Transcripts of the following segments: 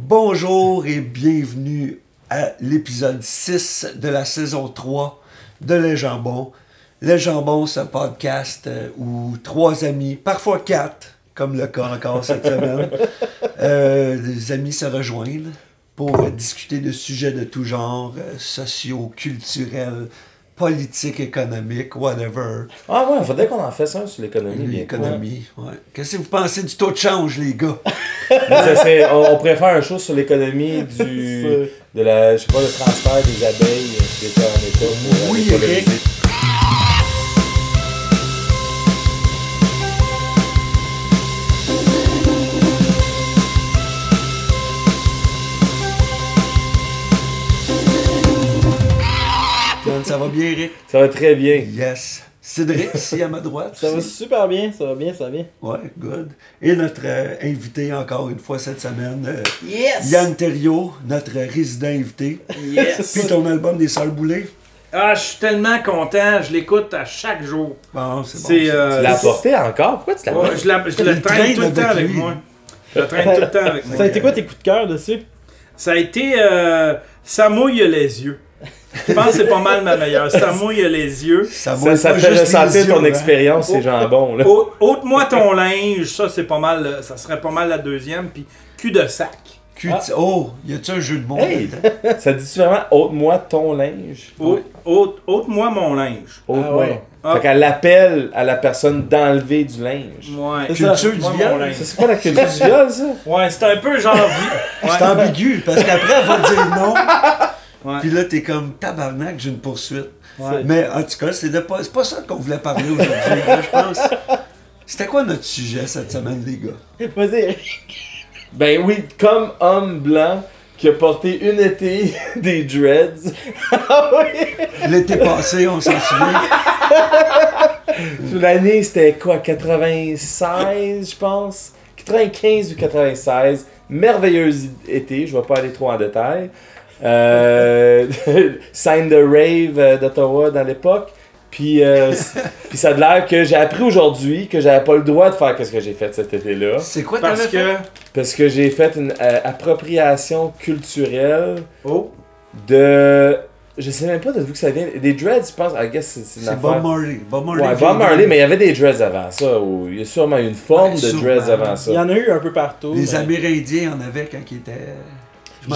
Bonjour et bienvenue à l'épisode 6 de la saison 3 de Les Jambons. Les Jambons, c'est un podcast euh, où trois amis, parfois quatre, comme le cas encore cette semaine, euh, des amis se rejoignent pour discuter de sujets de tout genre, euh, sociaux, culturels, politiques, économiques, whatever. Ah ouais, faudrait qu'on en fasse un sur l'économie. L'économie, ouais. Qu'est-ce que vous pensez du taux de change, les gars? Ça, c'est- on, on pourrait faire un show sur l'économie du de la je sais pas le transfert des abeilles euh, d'État en État pour Oui. Eric. Va bien, Eric? Ça va très bien. Yes. Cédric, ici à ma droite. Ça va super bien, ça va bien, ça va bien. Ouais, good. Et notre euh, invité, encore une fois cette semaine, euh, Yes! Yann Thériault, notre résident invité. Yes! Puis ton album des Sœurs Boulay. Ah, je suis tellement content, je l'écoute à chaque jour. Bon, c'est bon. Euh, Tu l'as apporté encore? Pourquoi tu l'as ouais, je la- je le traîne tout le temps avec lui. moi. Je le traîne tout le temps avec moi. Ça a été quoi tes coups de cœur dessus? Ça a été. euh, ça mouille les yeux. Je pense que c'est pas mal ma meilleure. Ça mouille les yeux. Ça, Ça, ça te fait ressentir ton hein. expérience, ces jambons là. Ô- Ôte-moi ton linge, ça c'est pas mal. Ça serait pas mal la deuxième. Puis cul de sac. Cul- Oh, y a-tu un jeu de mots Hey! Ça dit vraiment ôte-moi ton linge? Ôte- ôte- Ôte-moi mon linge. Ôte-moi. ouais. Ah. Fait qu'elle appelle à la personne d'enlever du linge. Ouais. C'est ça. Culture du viol? c'est pas la culture du viol, ça? Ouais, c'est un peu genre. vi- C'est Ouais. ambigu, parce qu'après, elle va dire non. Ouais. Puis là, t'es comme tabarnak, j'ai une poursuite. Ouais. Mais en tout cas, c'est de pas, c'est pas ça qu'on voulait parler aujourd'hui, là, je pense. C'était quoi notre sujet cette semaine, les gars? Vas-y. Ben oui, comme homme blanc qui a porté une été des dreads. Ah oui! L'été passé, on s'en souvient. L'année, c'était quoi 96, je pense? 95 ou 96. Merveilleuse été, je vais pas aller trop en détail. Euh, Sign the Rave euh, d'Ottawa dans l'époque. Puis, euh, puis ça a l'air que j'ai appris aujourd'hui que j'avais pas le droit de faire ce que j'ai fait cet été-là. C'est quoi Parce fait? que. Parce que j'ai fait une euh, appropriation culturelle Oh. de. Je sais même pas de d'où que ça vient. Des dreads, je pense. I guess c'est c'est. Bob Marley. Bob Marley. Ouais, Bob de- Marley, mais il y avait des dreads avant ça. Ou il y a sûrement une forme Ouais, de sûrement. dreads avant Il y ça. en a eu un peu partout. Les mais- Amérindiens en avaient quand ils étaient.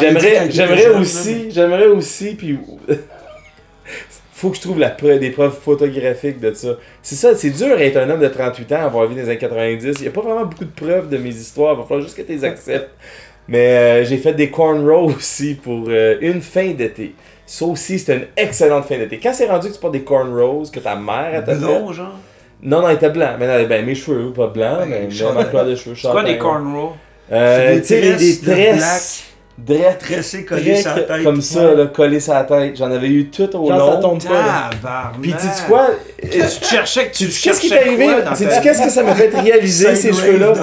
J'aimerais, j'aimerais aussi, j'aimerais aussi, puis faut que je trouve la preuve, des preuves photographiques de ça. C'est ça, c'est dur être un homme de 38 ans, avoir vécu dans les années 90. Il n'y a pas vraiment beaucoup de preuves de mes histoires, il va falloir juste que tu les acceptes. Mais euh, j'ai fait des cornrows aussi pour euh, une fin d'été. Ça aussi, c'était une excellente fin d'été. Quand c'est rendu que tu portes des cornrows, que ta mère a fait. Blond, genre? Non, non, il était blanc. Mais non, ben, mes cheveux, pas blancs, Ben, mais châtain. ma couleur de cheveux. C'est quoi des cornrows? Euh, C'est tu sais, les- des de tresses. Tressé, collé la tête. comme ça, là, collé sur la tête. J'en avais eu tout au Genre, ça long. tombe pas. Puis tu sais quoi? Tu te cherchais que tu Qu'est-ce qui t'est arrivé? qu'est-ce que ça m'a fait réaliser ces cheveux-là?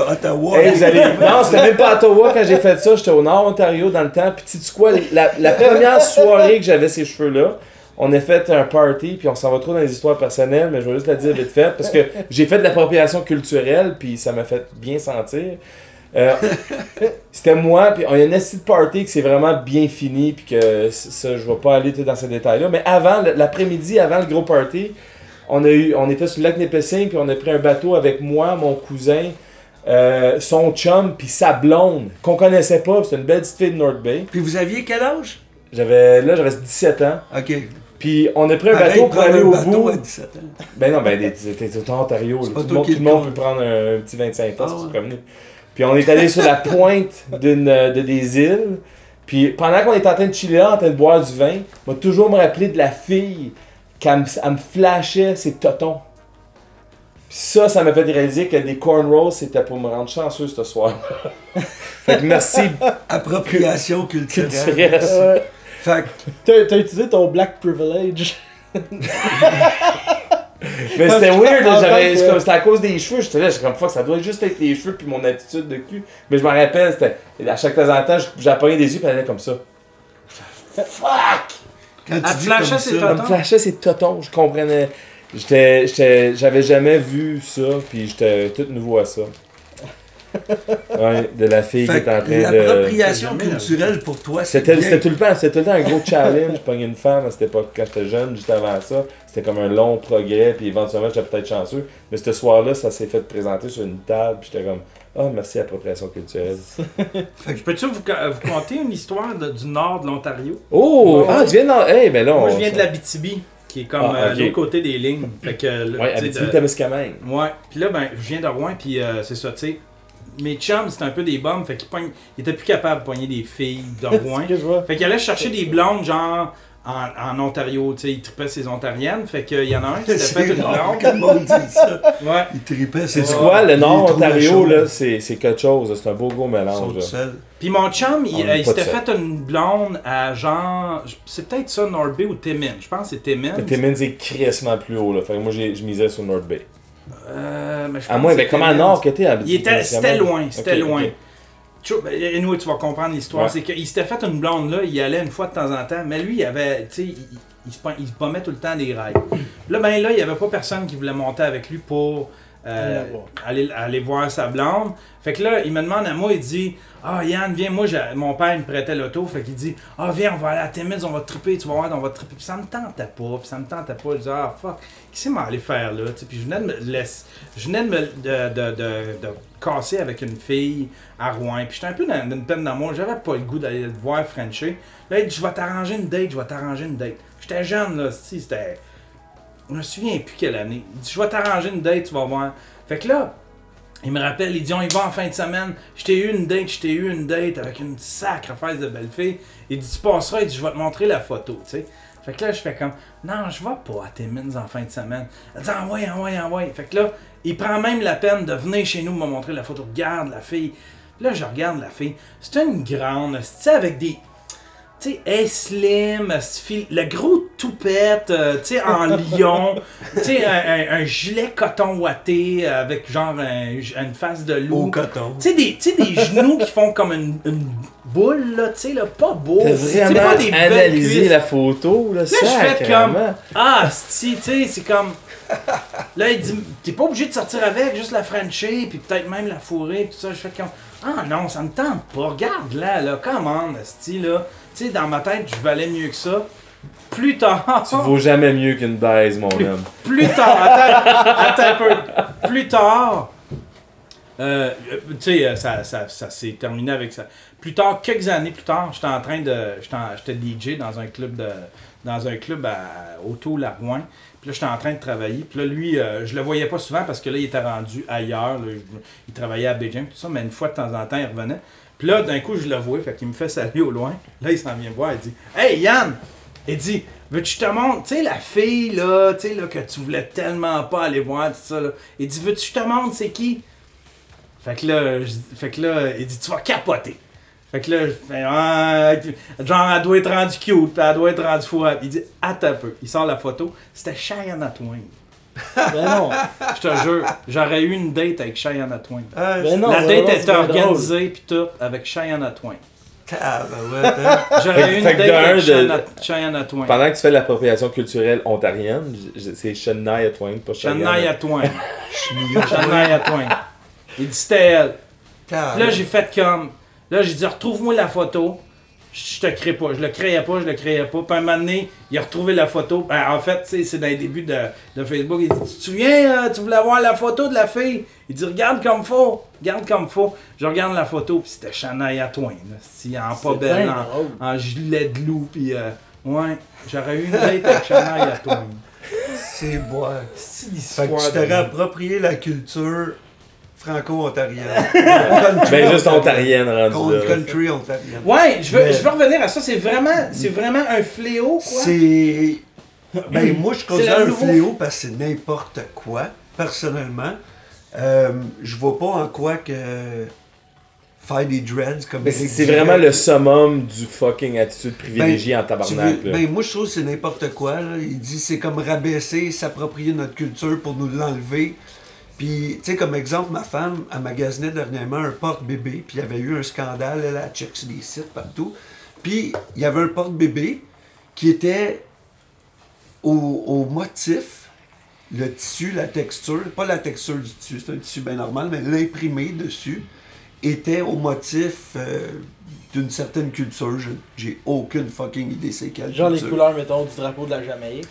Hey, vous allez... Non, c'était même pas à Ottawa quand j'ai fait ça. J'étais au Nord Ontario dans le temps. Puis tu sais quoi? La, la première soirée que j'avais ces cheveux-là, on a fait un party. Puis on s'en va trop dans les histoires personnelles, mais je vais juste la dire vite fait. Parce que j'ai fait de l'appropriation culturelle. Puis ça m'a fait bien sentir. Euh, c'était moi, puis on y a une petite party qui c'est vraiment bien fini, puis que ça, je vais pas aller tout dans ces détails-là. Mais avant, l'après-midi, avant le gros party, on, a eu, on était sur le lac Népissing, puis on a pris un bateau avec moi, mon cousin, euh, son chum, puis sa blonde, qu'on connaissait pas, puis c'était une belle petite fille de North Bay. Puis vous aviez quel âge? J'avais, là, j'avais 17 ans. Ok. Puis on a pris un Pareil, bateau pour aller un au bateau bout. à 17 ans. Ben non, ben t'es Ontario. là. C'est pas Tout, le monde, tout le monde peut prendre un, petit 25 ans Ah pour se ouais. promener. Puis on est allé sur la pointe d'une, euh, de des îles. Puis pendant qu'on était en train de chiller là, en train de boire du vin, m'a toujours me rappelé de la fille qui elle me, flashait ses totons. Puis ça, ça m'a fait réaliser que des cornrows, c'était pour me rendre chanceux ce soir. fait que merci, Appropriation culturelle. culturel. Ouais. Fait que t'as utilisé ton black privilege. Mais c'était weird, j'avais- que- comme- c'était à cause des cheveux. J'étais là, j'étais comme fuck, ça doit juste être les cheveux puis mon attitude de cul. Mais je me rappelle, c'était à chaque temps en temps, j'appuyais des yeux puis elle allait comme ça. Fuck! quand Elle tu flashait ses ça, Elle me Totons? flashait ses totons, je comprenais. J'étais, j'étais, j'avais jamais vu ça, puis j'étais tout nouveau à ça. Ouais, de la fille qui est en train de. l'appropriation culturelle pour toi, C'était c'était tout le temps, c'était tout le temps un gros challenge. Je pognais une femme à cette époque quand j'étais jeune, juste avant ça. C'était comme un long progrès, puis éventuellement j'étais peut-être chanceux. Mais ce soir-là, ça s'est fait présenter sur une table, puis j'étais comme, ah merci appropriation culturelle. Je peux-tu vous, vous conter une histoire de- du nord de l'Ontario? Oh, Ouais. ah tu viens de. Hey, ben là, Moi, je viens de la BTB, qui est comme Ah, euh, l'autre côté des lignes. Fait que, le- Ouais, tu sais, Abitibi, de- Témiscamingue. Ouais. Puis là, ben, je viens de Rouen, puis euh, c'est ça, tu sais. Mes chums, c'était un peu des bombes, fait qu'ils pognent- ils étaient plus capables de pogner des filles de Rouen. que je vois. Fait qu'ils allaient chercher des blondes, genre, en, en Ontario, tu sais, ils tripaient ces Ontariennes. Fait qu'il y en a un qui s'était fait C'est une ça. Ouais. Il tripait C'est sur du quoi, le Il Nord Ontario, là, c'est c'est quelque chose, c'est un beau gros mélange. Puis mon chum, il, euh, il s'était fait une blonde à genre. C'est peut-être ça, North Bay ou Timmins. Je pense que c'est Timmins. Mais Timmins est crissement plus haut, là. Fait que moi, je misais sur North Bay. Euh, mais je À moins, c'est comment. Nord que t'es à Il était, c'était loin, c'était loin. Ok. Chou- ben, tu vas comprendre l'histoire. Ouais. C'est qu'il s'était fait une blonde là, il allait une fois de temps en temps, mais lui, il avait, tu sais, il, il- il se pommait tout le temps des rails. Là, ben là, il n'y avait pas personne qui voulait monter avec lui pour euh, Aller aller, voir sa blonde. Fait que là, il me demande à moi, il dit Ah, Yann, viens, moi, mon père il me prêtait l'auto. Fait qu'il dit Ah, viens, on va aller à Timmins, on va triper, tu vas voir, on va triper. Puis ça me tentait pas, puis ça me tentait pas. Je dis Ah, fuck, qu'est-ce qu'il m'a allé faire là? Tu sais, Puis je venais de me laisser, je venais de me de, de, de, de casser avec une fille à Rouen. Puis j'étais un peu dans, dans une peine d'amour, j'avais pas le goût d'aller le voir Frencher. Là, il dit Je vais t'arranger une date, je vais t'arranger une date. J'étais jeune, là, si, c'était. Je me souviens plus quelle année. Il dit Je vais t'arranger une date, tu vas voir. Fait que là, il me rappelle, il dit on y va en fin de semaine. Je t'ai eu une date, je t'ai eu une date avec une sacre face de belle fille. Il dit tu passeras, il dit je vais te montrer la photo, tu sais. Fait que là, je fais comme non, je vais pas à Timmins en fin de semaine. Il dit envoie, envoie, envoie. Fait que là, il prend même la peine de venir chez nous me montrer la photo. Regarde la fille. Là, je regarde la fille. C'est une grande, sais, avec des. Tu sais, est slim, le gros toupette, euh, tu sais, en lion, tu sais, un, un- un gilet coton ouaté avec genre un- une face de Au loup. coton. Tu sais, des, des genoux qui font comme une, une boule, là, tu sais, là, pas beau. T'as vraiment pas des analysé la photo, là, je fais comme-. Ah, si, tu sais, c'est comme. Là, il dit, t'es pas obligé de sortir avec, juste la Frencher, puis peut-être même la fourrer, puis tout ça. Je fais comme, ah non, ça me tente pas. Regarde là, là, comment, Asti, là. Tu sais, dans ma tête, je valais mieux que ça. Plus tard. Tu vaux jamais mieux qu'une baise, mon homme. Plus tard, attends, attends un peu. Plus tard, euh, tu sais, euh, ça, ça, ça s'est terminé avec ça. Plus tard, quelques années plus tard, j'étais en train de. J'étais DJ dans un club de. Dans un club à Auto-Larouin. Puis là, j'étais en train de travailler. Puis là, lui, euh, je le voyais pas souvent parce que là, il était rendu ailleurs. là. il travaillait à Beijing, tout ça. Mais une fois de temps en temps, il revenait. Puis là, d'un coup, je le vois. Fait qu'il me fait saluer au loin. Là, il s'en vient voir. Il dit Hey, Yann Il dit Veux-tu te montre, tu sais, la fille, là, tu sais, là, que tu voulais tellement pas aller voir, tout ça, là. Il dit Veux-tu que je te montre, c'est qui? Fait que là, je- fait que là, il dit Tu vas capoter. Fait que là, je fais ah, genre, elle doit être rendue cute, puis elle doit être rendue fou. Il dit Attends un peu. Il sort la photo. C'était Cheyenne Twain. Ben non. Je te jure, j'aurais eu une date avec Cheyenne Twain. Ah, Ben non, la ben date non, était organisée, puis tout, avec Cheyenne Twain. tabarouette, hein. J'aurais eu une date avec de- Cheyenne- Cheyenne Twain. Pendant que tu fais l'appropriation culturelle ontarienne, c'est Shania Twain, pas Cheyenne. Shania Twain. Shania Twain. Il dit c'était elle. Puis là, j'ai fait comme. Là, j'ai dit, retrouve-moi la photo. Je te crée pas. Je le créais pas, je le créais pas. Puis un moment donné, il a retrouvé la photo. Ben, en fait, c'est dans les débuts de, de Facebook. Il dit, tu te souviens, euh, tu voulais voir la photo de la fille? Il dit, regarde comme faut. Regarde comme faut. Je regarde la photo, puis c'était Shania Twain. là. Si, en pas belle, en, en gilet de loup. Puis, euh, ouais, j'aurais eu une date avec Shania Twain. C'est boire. C'est Fait que tu t'aurais approprié la culture franco-ontarienne. Country Ben juste ontarienne rendu là. Country ontarienne. Ouais, je veux, Mais- je veux revenir à ça. C'est vraiment, c'est vraiment un fléau, quoi? C'est. Ben, moi, je considère un nouveau- fléau parce que c'est n'importe quoi, personnellement. Euh, je vois pas en quoi que faire des dreads comme c'est vraiment le summum du fucking attitude privilégiée en tabarnak. veux- ben, moi, je trouve que c'est n'importe quoi. là. Il dit c'est comme rabaisser, s'approprier notre culture pour nous l'enlever. Puis, tu sais, comme exemple, ma femme a magasiné dernièrement un porte-bébé, puis il y avait eu un scandale, elle a check sur des sites partout. Puis, il y avait un porte-bébé qui était au, au motif, le tissu, la texture, pas la texture du tissu, c'est un tissu bien normal, mais l'imprimé dessus, était au motif euh, d'une certaine culture. J'ai aucune fucking idée c'est quelle Genre les culture. couleurs, mettons, du drapeau de la Jamaïque.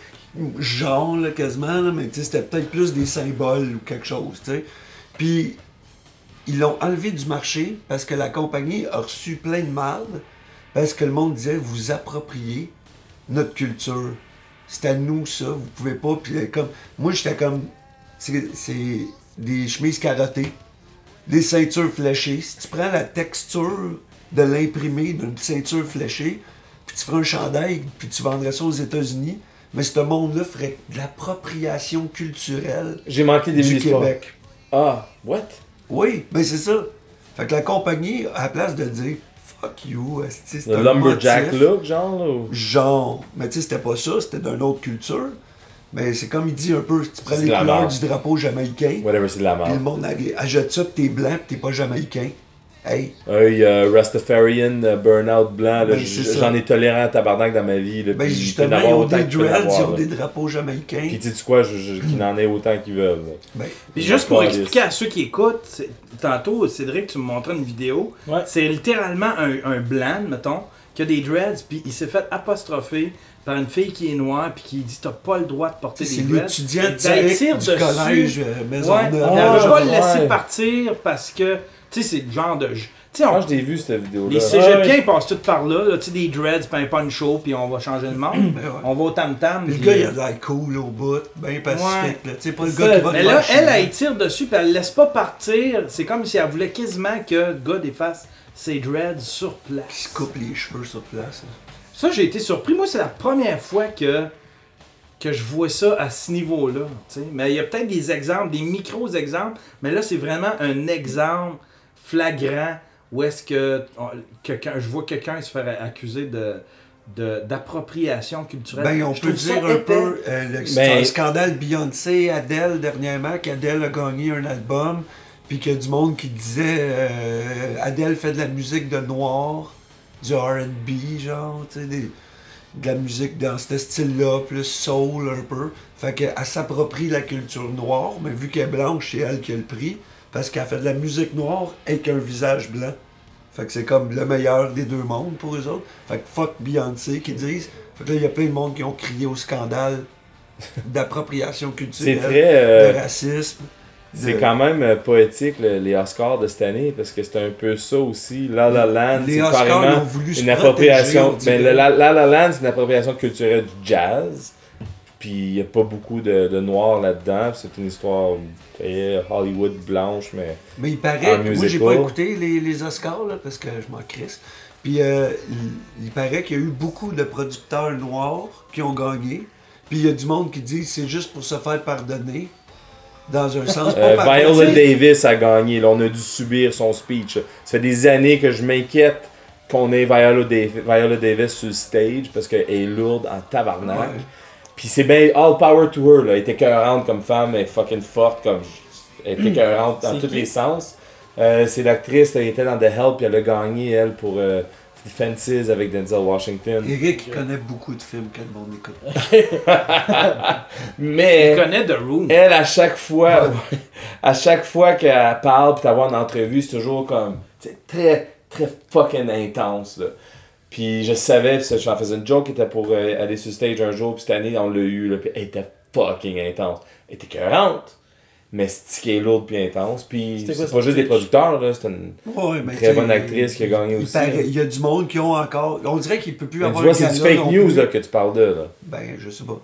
Genre là, quasiment, mais c'était peut-être plus des symboles ou quelque chose, tu sais. Puis ils l'ont enlevé du marché parce que la compagnie a reçu plein de marde parce que le monde disait vous appropriez notre culture. C'est à nous ça, vous pouvez pas. Puis euh, comme moi j'étais comme c'est des chemises carottées, des ceintures fléchées. Si tu prends la texture de l'imprimé d'une ceinture fléchée, puis tu ferais un chandail, puis tu vendrais ça aux États-Unis, mais ce monde-là ferait de l'appropriation culturelle J'ai manqué des du. Québec. Ah, what? Oui, ben c'est ça. Fait que la compagnie, à la place de dire fuck you, c'est Le un lumberjack motif. look, genre, là? ou- Genre, mais tu sais, c'était pas ça, c'était d'une autre culture. Mais c'est comme il dit un peu, tu prends les couleurs merde. du drapeau jamaïcain, Whatever, c'est de la puis le merde. monde ajoute ça, pis t'es blanc, pis t'es pas jamaïcain. Hey, Hey, euh, Rastafarian, euh, burnout blanc, Ben, c'est j'en ai tolérant à tabarnak dans ma vie. Là, ben puis justement, en ils ont autant des dreads, ils ont des drapeaux jamaïcains. Puis tu sais quoi, je, je, qu'il en ait autant qu'ils veulent. Ben, Puis juste pour expliquer à ceux qui écoutent, c'est- tantôt, Cédric, tu me montrais une vidéo. Ouais. C'est littéralement un, un blanc, mettons, qui a des dreads, puis il s'est fait apostropher par une fille qui est noire, puis qui dit T'as pas le droit de porter c'est des dreads. l'étudiant Ben, tire du dessus. collège euh, Ouais, Maisonneuve. il Ah, avait pas le ouais. laisser partir parce que, tu sais, c'est le genre de. Tu sais, on- Moi, je l'ai vu cette vidéo-là. les cégepiens, Ouais. ils passent tout par là, là tu sais, des dreads, puis un poncho, puis on va changer le monde. Ben ouais. on va au tam-tam. Le gars, il a l'air cool au bout, bien pacifique. là. Tu sais, pas le gars qui va Mais te là, faire elle, chier. elle tire dessus, puis elle laisse pas partir. C'est comme si elle voulait quasiment que le gars défasse ses dreads sur Qui place. se coupe les cheveux sur place. là. Ça, j'ai été surpris. Moi, c'est la première fois que, que je vois ça à ce niveau-là. tu sais. Mais il y a peut-être des exemples, des micros-exemples, mais là, c'est vraiment un exemple flagrant où est-ce que on- quelqu'un, je vois quelqu'un se faire accuser de de- d'appropriation culturelle. Ben, on Je peut trouve ça dire un épais. peu euh, le Ben- le scandale Beyoncé, Adele dernièrement, qu'Adele a gagné un album, puis qu'il y a du monde qui disait euh, Adele fait de la musique de noir, du RB, genre, tu sais, des- de la musique dans ce style-là, plus soul un peu. Fait qu'elle s'approprie la culture noire, mais vu qu'elle est blanche, c'est elle qui a le prix, parce qu'elle fait de la musique noire avec un visage blanc. Fait que c'est comme le meilleur des deux mondes pour eux autres. Fait que fuck Beyoncé qui disent. Fait que là, il y a plein de monde qui ont crié au scandale d'appropriation culturelle, très. euh, de racisme. c'est de- quand même euh, poétique, le- les Oscars de cette année, parce que c'est un peu ça aussi. La La Land, c'est carrément voulu une appropriation. on Ben, La La, La Land, c'est une appropriation culturelle du jazz. Puis il n'y a pas beaucoup de, de noirs là-dedans. C'est une histoire très Hollywood blanche, mais. Mais il paraît, moi j'ai pas écouté les, les Oscars là, parce que je m'en crisse. Puis euh, il, il paraît qu'il y a eu beaucoup de producteurs noirs qui ont gagné. Puis il y a du monde qui dit c'est juste pour se faire pardonner. Dans un sens. Euh, pas par Viola. Davis a gagné. Là, on a dû subir son speech. Ça fait des années que je m'inquiète qu'on ait Viola Davis, Viola Davis sur le stage parce qu'elle est lourde en tabarnak. Ouais. Puis c'est bien all power to her. Là. Elle était écœurante comme femme, elle est fucking forte. Comme... Elle était écœurante dans tous qui? les sens. Euh, c'est l'actrice, elle était dans The Help, puis elle a gagné, elle, pour euh, Fences avec Denzel Washington. Eric il connaît beaucoup de films que le monde écoute. Mais. Il connaît The Room. Elle, à chaque fois, à chaque fois qu'elle parle pis t'avoir une entrevue, c'est toujours comme, tu sais, très, très fucking intense, là. Puis je savais, ça, j'en faisais une joke qui était pour euh, aller sur stage un jour, puis cette année, on l'a eu, là, pis elle était fucking intense. Elle était écœurante, mais c'est qui est lourde puis intense. Puis c'est pas juste des producteurs, là, c'est une Ouais, mais très bonne actrice qui a gagné il aussi. Il y a du monde qui ont encore. On dirait qu'il peut plus Mais tu avoir vois, un c'est du fake news là, que tu parles de, là. Ben, je sais pas.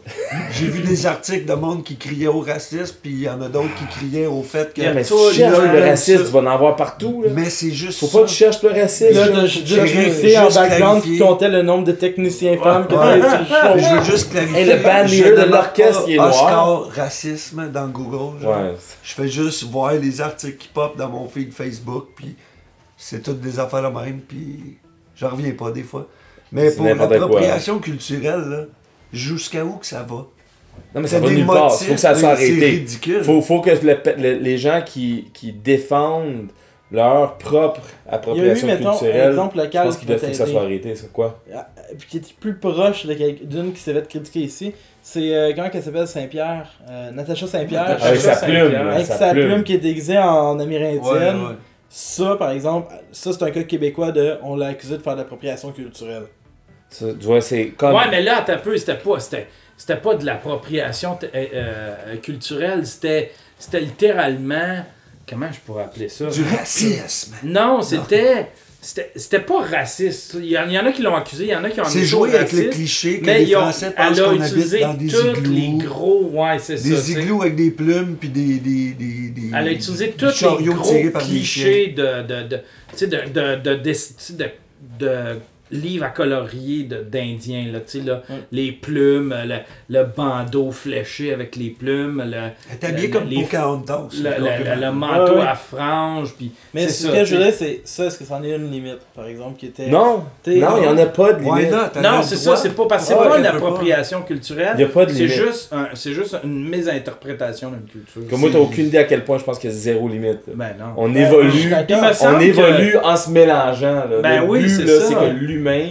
J'ai vu des articles de monde qui criaient au racisme, puis il y en a d'autres qui criaient au fait que. Il y a Mais tu cherches il y a le racisme, tu vas en avoir partout, là. Mais c'est juste. Faut pas que tu cherches le racisme. Là, J'ai juste en background qui comptait le nombre de techniciens femmes. Je veux juste clarifier. Hey, le band je leader de l'orchestre, il est noir. Oscar racisme dans Google. Ouais. Je fais juste voir les articles qui pop dans mon feed Facebook, puis c'est toutes des affaires la même, puis j'en reviens pas des fois. Mais pour l'appropriation culturelle, là, jusqu'à où que ça va? Non, mais C'est ça va des nulle part. Faut que ça soit arrêté. ridicule. Faut, faut que le- le- les gens qui, qui défendent leur propre Il y a eu, appropriation mettons, un culturelle, exemple je local pense qui qu'il faut que ça soit arrêté. C'est quoi? Ah, Puis qui est plus proche d'une qui s'est fait critiquer ici. C'est, euh, comment qu'elle s'appelle, Saint-Pierre? Euh, Natacha Saint-Pierre. Natacha Avec sa plume. Avec sa plume. plume. qui est déguisée en amérindienne. Ouais, ouais. ça, par exemple, ça c'est un cas québécois de on l'a accusé de faire de l'appropriation culturelle. Ça, tu vois, c'est comme. Ouais, mais là, t'as peu, c'était pas, c'était, c'était pas de l'appropriation euh, euh, culturelle, c'était, c'était littéralement, comment je pourrais appeler ça? Du racisme. Non, c'était, c'était, c'était pas raciste. Il y, en, a qui l'ont accusé, il y en a qui ont C'est ça au jouer avec le cliché que Mais les Français pensent elle a qu'on habite utilisé dans des tous les igloos. gros, ouais, c'est ça. Des igloos avec des plumes puis des, des, des, des- Elle a utilisé tous les gros clichés de, de, de, de, de, de, de, de, de livres à colorier d'Indiens, là, tu sais, là, les plumes, le, le bandeau fléché avec les plumes, le, Elle est habillée le- comme les- Pocahontas. le, le- manteau Ouais, ouais. à franges, puis Mais ce ça, que tu je voulais, c'est ça, est-ce que c'en est une limite, par exemple, qui était. Non, non, il n'y en a pas de limite. Non, c'est ça, c'est pas parce que c'est pas une pas. appropriation culturelle. Il y a pas de C'est limite. juste, un- c'est juste une mésinterprétation d'une culture. Comme moi, t'as aucune idée à quel point je pense qu'il y a zéro limite. Ben non. On je évolue, on évolue en se mélangeant. Ben oui, c'est ça. c'est que l'humain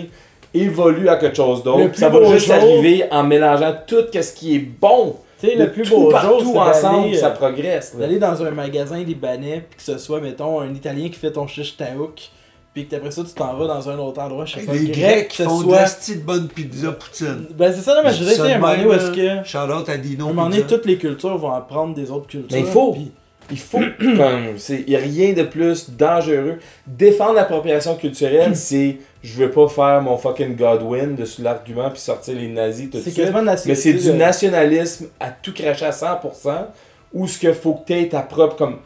évolue à quelque chose d'autre. Ça va juste jour- arriver en mélangeant tout ce qui est bon. Tu sais, de le plus tout beau partout jour, ensemble, ça euh, progresse. d'aller dans un magasin libanais, puis que ce soit, mettons, un Italien qui fait ton shish taouk, puis que après ça, tu t'en vas dans un autre endroit, je sais pas, les grec, Grecs qui font de soit... la petite bonne pizza poutine. Ben c'est ça, non, mais je dirais, tu sais, à un moment donné où est-ce que... Charlotte a dit À non. un moment donné, toutes les cultures vont apprendre des autres cultures. Mais il faut. Il faut, comme, c'est, y a rien de plus dangereux. Défendre l'appropriation culturelle, c'est, je veux pas faire mon fucking Godwin dessus l'argument puis sortir les nazis tout de C'est suite. Mais c'est du de- nationalisme à tout cracher à 100%, ou ce qu'il faut que tu ta propre comme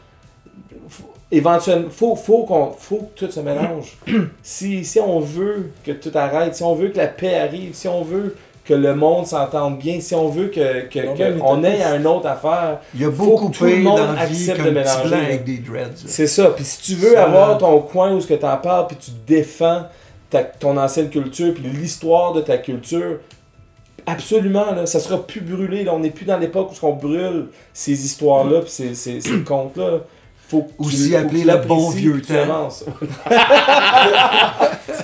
faut- éventuellement faut faut qu'on faut que tout se mélange. si, si on veut que tout arrête, si on veut que la paix arrive, si on veut que le monde s'entende bien, si on veut que, que, on ait un autre affaire, Il y a beaucoup tout le monde accepte de mélanger, avec des dreads. c'est ça. Puis si tu veux Ça- avoir ton coin où ce que t'en parles, puis tu défends ta- ton ancienne culture, puis l'histoire de ta culture, absolument, là, ça sera plus brûlé. Là. On n'est plus dans l'époque où on brûle ces histoires-là, puis ces, ces, ces contes-là. Faut Aussi tu le bon vieux temps.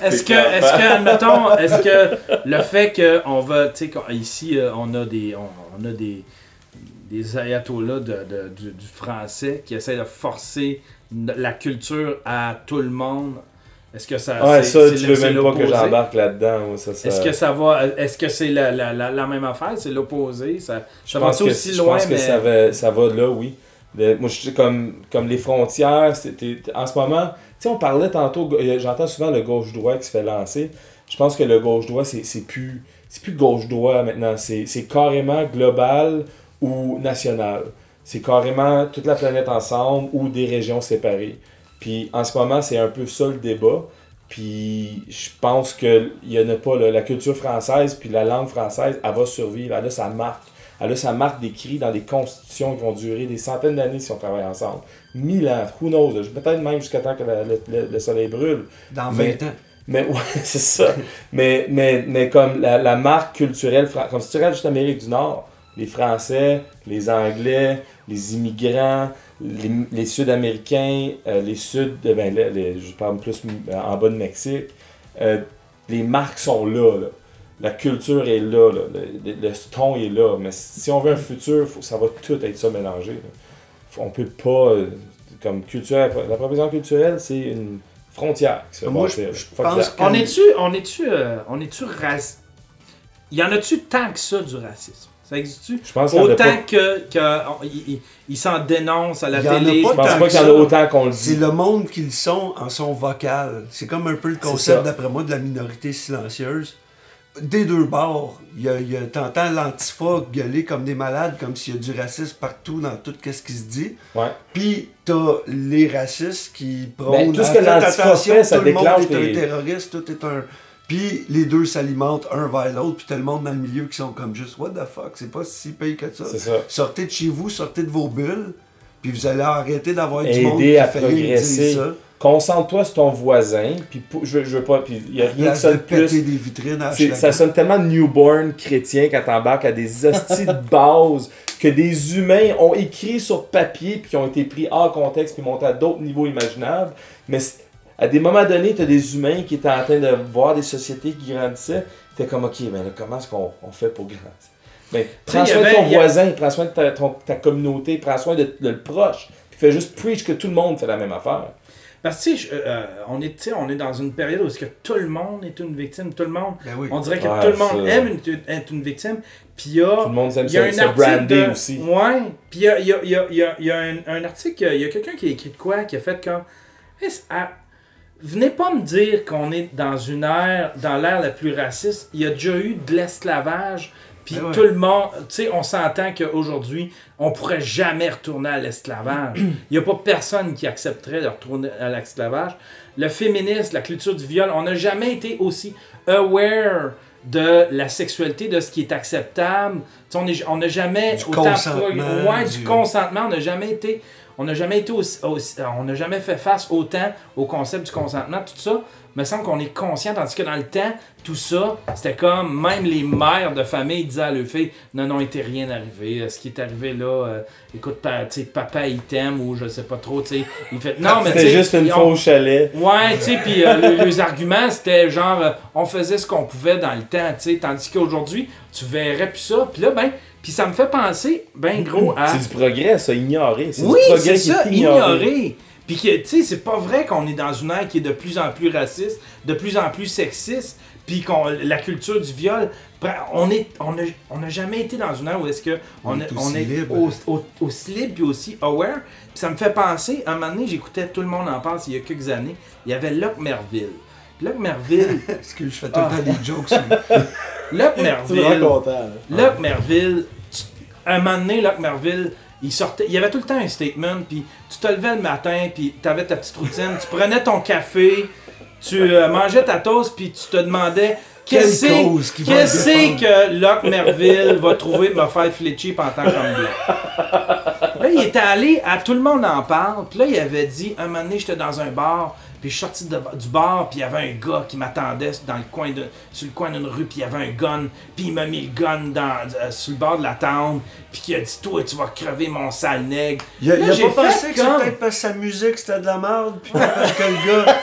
Est-ce que, est-ce que, mettons, est-ce que le fait qu'on va, tu sais, ici, euh, on a des, on, on a des, des ayatollahs de, de- du, du français qui essaient de forcer la culture à tout le monde. Est-ce que ça, Ouais, ça, tu le- veux même pas que j'embarque là-dedans. ça, ça- Est-ce que ça va, est-ce que c'est la, la, la, la même affaire, c'est l'opposé, ça, Je ça va pense que, aussi je loin, pense que mais ça, va, ça va là, oui. Moi, je suis comme, comme les frontières, c'était en ce moment, tu sais, on parlait tantôt, euh, j'entends souvent le gauche-droit qui se fait lancer. Je pense que le gauche-droit, c'est plus, plus gauche-droit maintenant. C'est c'est carrément global ou national. C'est carrément toute la planète ensemble ou des régions séparées. Puis en ce moment, c'est un peu ça le débat. Puis je pense qu'il y en a pas, la culture française puis la langue française, elle va survivre. Elle a sa marque. Elle a sa marque d'écrit dans des constitutions qui vont durer des centaines d'années si on travaille ensemble. Mille ans, who knows, peut-être même jusqu'à temps que la- le, le- le soleil brûle. Dans Mais- 20 ans. Mais ouais, c'est ça. mais, mais, mais comme la, la marque culturelle, comme si tu regardes juste l'Amérique du Nord, les Français, les Anglais, les immigrants, les, les Sud-Américains, euh, les Sud, euh, ben, les- les- je parle plus euh, en bas de Mexique, euh, les marques sont là, là. La culture est là, là. Le, le- le ton est là. Mais si on veut un futur, faut, ça va tout être ça mélangé. Faut- on peut pas, euh, comme culture, la proposition culturelle, c'est une frontière qui se fait Moi, je- pense que- on est-tu, on est-tu, euh, on est-tu raci- Y en a-tu tant que ça du racisme? Ça existe-tu? Je pense qu'il Autant pas- que, ils- s'en dénoncent à la Il y en a télé. pas Je pense tant pas qu'il y en a autant qu'on le C'est dit. le monde qu'ils sont en son vocal. C'est comme un peu le concept, d'après moi, de la minorité silencieuse. Des deux bords, y a, y a- t'entends l'antifa gueuler comme des malades, comme s'il y a du racisme partout dans tout ce qui se dit. Ouais. Puis t'as les racistes qui prônent. Ben, tout ce que l'antifa attention, fait, ça tout le monde est un terroriste, tout est un. Puis les deux s'alimentent un vers l'autre, puis t'as le monde dans le milieu qui sont comme juste What the fuck, c'est pas si payé que ça. C'est ça. Sortez de chez vous, sortez de vos bulles, puis vous allez arrêter d'avoir du monde qui à fait progresser. ça. Concentre-toi sur ton voisin, puis je, veux- je veux pas, puis il y a rien qui Place sonne de plus. des vitrines à C'est- Hochelaga. ça sonne tellement newborn chrétien quand t'embarques à des hosties de base que des humains ont écrit sur papier puis qui ont été pris hors contexte puis montés à d'autres niveaux imaginables. Mais à des moments donnés, t'as des humains qui étaient en train de voir des sociétés qui grandissaient. T'es comme, ok, mais là, comment est-ce qu'on on fait pour grandir? Ben, prends soin de ton avait- a- voisin, prends soin de ta, ton- ta communauté, prends soin de, de le proche. Puis fais juste preach que tout le monde fait la même affaire. Parce que, tu sais, je- euh, on, est, tu sais, on est dans une période où est-ce que tout le monde est une victime, tout le monde. Ben oui. On dirait que Ouais, tout le monde ça. aime une- être une victime. Puis il y a. Tout le monde aime y a se, un de- aussi. Ouais. Puis il y a, il y a- il y a- il y a- il y a un, un article, il y a quelqu'un qui a écrit de quoi, qui a fait comme. Hey, c'est- ah, venez pas me dire qu'on est dans une ère, dans l'ère la plus raciste. Il y a déjà eu de l'esclavage. Puis ouais. tout le monde, tu sais, on s'entend qu'aujourd'hui, on pourrait jamais retourner à l'esclavage. Il n'y a pas personne qui accepterait de retourner à l'esclavage. Le féminisme, la culture du viol, on n'a jamais été aussi aware de la sexualité, de ce qui est acceptable. Tu sais, on n'a jamais Du autant consentement, ouais, du du- consentement, on n'a jamais été on n'a jamais été aussi, aussi- on n'a jamais fait face autant au concept du consentement, tout ça. Il me semble qu'on est conscient, tandis que dans le temps, tout ça, c'était comme même les mères de famille disaient à leur fille Non, non, il t'est rien arrivé. Euh, Ce qui est arrivé là, euh, écoute, pa- papa il t'aime ou je sais pas trop, tu sais. Il fait Non, mais C'était juste une faux chalet. Ouais, tu sais, puis euh, le- les arguments, c'était genre, euh, on faisait ce qu'on pouvait dans le temps, tu sais, tandis qu'aujourd'hui, tu verrais plus ça. Puis là, ben, puis ça me fait penser, ben gros, à... C'est du progrès, ça, ignoré. C'est Oui, du progrès ça, ignoré. Puis que, tu sais, c'est pas vrai qu'on est dans une ère qui est de plus en plus raciste, de plus en plus sexiste, puis qu'on la culture du viol, on est, on a, on a jamais été dans une ère où est-ce que on, On est, est on aussi est libre. au- au- aussi libre puis aussi aware. Puis ça me fait penser, un moment donné, j'écoutais tout le monde en parle, il y a quelques années, il y avait Locke Merville. Locke Merville, Parce que je fais tout le Ah. temps des jokes sur Locke Merville. Locke Merville, tu- un moment donné, Locke Merville, il sortait, il y avait tout le temps un statement, puis tu te levais le matin, puis tu avais ta petite routine, tu prenais ton café, tu euh, mangeais ta toast, puis tu te demandais qu'est-ce que Locke Merville va trouver de me faire filer cheap en tant qu'homme blanc. Là, il était allé à Tout le monde en parle, puis là, il avait dit, un moment donné, j'étais dans un bar, puis je suis sorti de- du bar, puis il y avait un gars qui m'attendait dans le coin de, sur le coin d'une rue, puis il y avait un gun, puis il m'a mis le gun dans, euh, sur le bord de la tente, puis il a dit, toi, tu vas crever mon sale nègre. Il a, Là, il a j'ai pas pensé que comme- peut-être parce que sa musique c'était de la merde, puis parce que le gars.